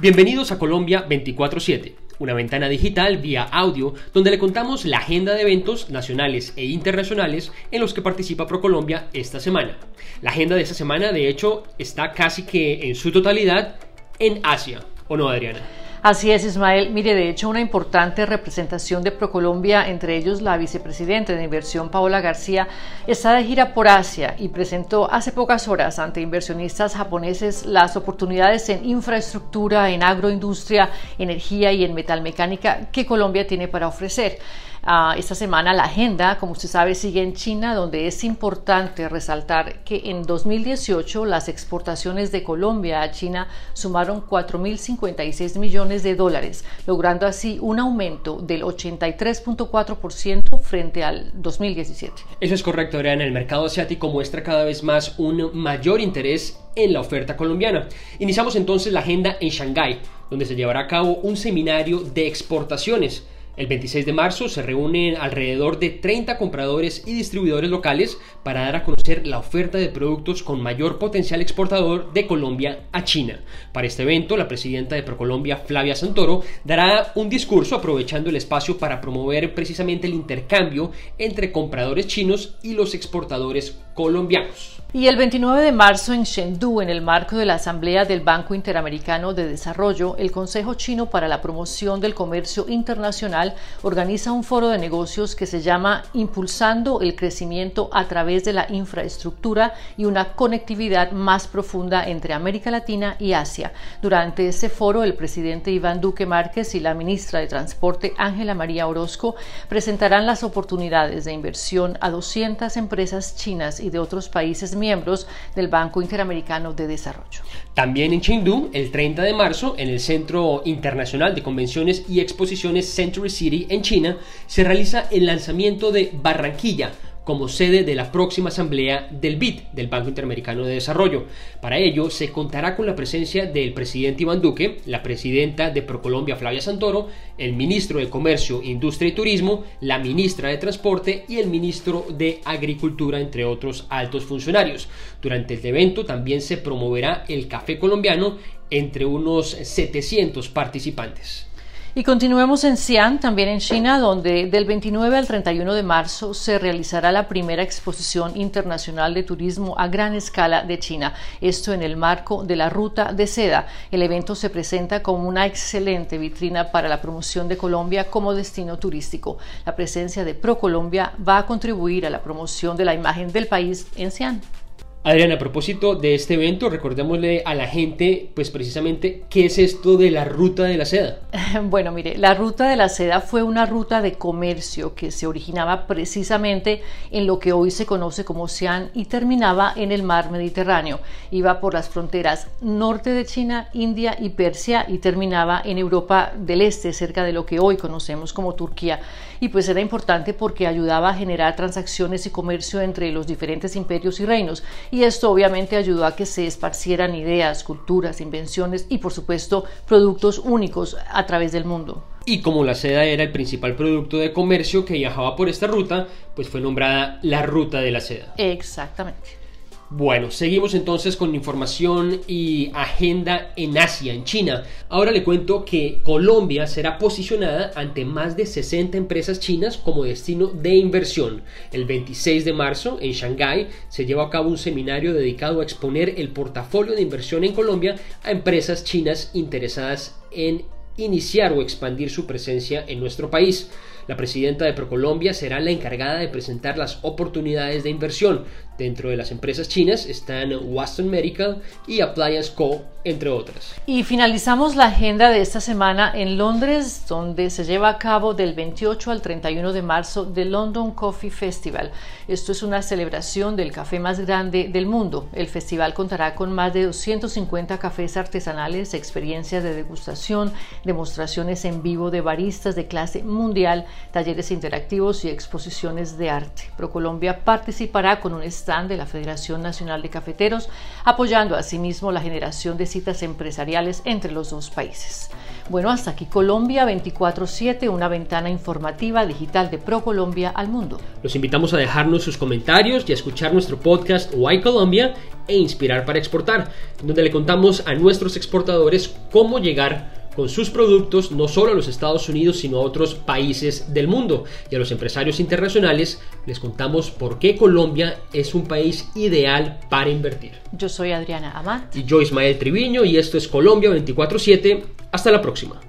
Bienvenidos a Colombia 24/7, una ventana digital vía audio donde le contamos la agenda de eventos nacionales e internacionales en los que participa ProColombia esta semana. La agenda de esta semana, de hecho, está casi que en su totalidad en Asia, ¿o no, Adriana? Así es, Ismael. Mire, de hecho, una importante representación de Procolombia, entre ellos la vicepresidenta de inversión Paola García, está de gira por Asia y presentó hace pocas horas ante inversionistas japoneses las oportunidades en infraestructura, en agroindustria, energía y en metalmecánica que Colombia tiene para ofrecer. Ah, esta semana la agenda, como usted sabe, sigue en China, donde es importante resaltar que en 2018 las exportaciones de Colombia a China sumaron 4.056 millones de dólares, logrando así un aumento del 83.4% frente al 2017. Eso es correcto, Adriana. El mercado asiático muestra cada vez más un mayor interés en la oferta colombiana. Iniciamos entonces la agenda en Shanghái, donde se llevará a cabo un seminario de exportaciones el 26 de marzo se reúnen alrededor de 30 compradores y distribuidores locales para dar a conocer la oferta de productos con mayor potencial exportador de Colombia a China. Para este evento, la presidenta de Procolombia, Flavia Santoro, dará un discurso aprovechando el espacio para promover precisamente el intercambio entre compradores chinos y los exportadores colombianos. Y el 29 de marzo en Chengdu, en el marco de la Asamblea del Banco Interamericano de Desarrollo, el Consejo Chino para la Promoción del Comercio Internacional organiza un foro de negocios que se llama Impulsando el Crecimiento a través de la Infraestructura y una conectividad más profunda entre América Latina y Asia. Durante ese foro, el presidente Iván Duque Márquez y la ministra de Transporte Ángela María Orozco presentarán las oportunidades de inversión a 200 empresas chinas y de otros países miembros del Banco Interamericano de Desarrollo. También en Chengdu, el 30 de marzo, en el Centro Internacional de Convenciones y Exposiciones Century City en China, se realiza el lanzamiento de Barranquilla, como sede de la próxima asamblea del BID, del Banco Interamericano de Desarrollo. Para ello, se contará con la presencia del presidente Iván Duque, la presidenta de Procolombia Flavia Santoro, el ministro de Comercio, Industria y Turismo, la ministra de Transporte y el ministro de Agricultura, entre otros altos funcionarios. Durante el evento también se promoverá el café colombiano entre unos 700 participantes. Y continuemos en Xi'an, también en China, donde del 29 al 31 de marzo se realizará la primera exposición internacional de turismo a gran escala de China. Esto en el marco de la Ruta de Seda. El evento se presenta como una excelente vitrina para la promoción de Colombia como destino turístico. La presencia de ProColombia va a contribuir a la promoción de la imagen del país en Xi'an. Adriana, a propósito de este evento, recordémosle a la gente, pues precisamente, ¿qué es esto de la ruta de la seda? Bueno, mire, la ruta de la seda fue una ruta de comercio que se originaba precisamente en lo que hoy se conoce como Xi'an y terminaba en el mar Mediterráneo. Iba por las fronteras norte de China, India y Persia y terminaba en Europa del Este, cerca de lo que hoy conocemos como Turquía. Y pues era importante porque ayudaba a generar transacciones y comercio entre los diferentes imperios y reinos y esto obviamente ayudó a que se esparcieran ideas, culturas, invenciones y por supuesto productos únicos a través del mundo. Y como la seda era el principal producto de comercio que viajaba por esta ruta, pues fue nombrada la ruta de la seda. Exactamente. Bueno, seguimos entonces con información y agenda en Asia, en China. Ahora le cuento que Colombia será posicionada ante más de 60 empresas chinas como destino de inversión. El 26 de marzo, en Shanghái, se lleva a cabo un seminario dedicado a exponer el portafolio de inversión en Colombia a empresas chinas interesadas en iniciar o expandir su presencia en nuestro país. La presidenta de Procolombia será la encargada de presentar las oportunidades de inversión, Dentro de las empresas chinas están Watson Medical y Appliance Co entre otras. Y finalizamos la agenda de esta semana en Londres, donde se lleva a cabo del 28 al 31 de marzo The London Coffee Festival. Esto es una celebración del café más grande del mundo. El festival contará con más de 250 cafés artesanales, experiencias de degustación, demostraciones en vivo de baristas de clase mundial, talleres interactivos y exposiciones de arte. ProColombia participará con un stand de la Federación Nacional de Cafeteros, apoyando asimismo la generación de citas empresariales entre los dos países. Bueno, hasta aquí Colombia 24/7, una ventana informativa digital de ProColombia al mundo. Los invitamos a dejarnos sus comentarios y a escuchar nuestro podcast Why Colombia e inspirar para exportar, donde le contamos a nuestros exportadores cómo llegar con sus productos no solo a los Estados Unidos, sino a otros países del mundo. Y a los empresarios internacionales les contamos por qué Colombia es un país ideal para invertir. Yo soy Adriana Amat. Y yo Ismael Triviño y esto es Colombia 24/7. Hasta la próxima.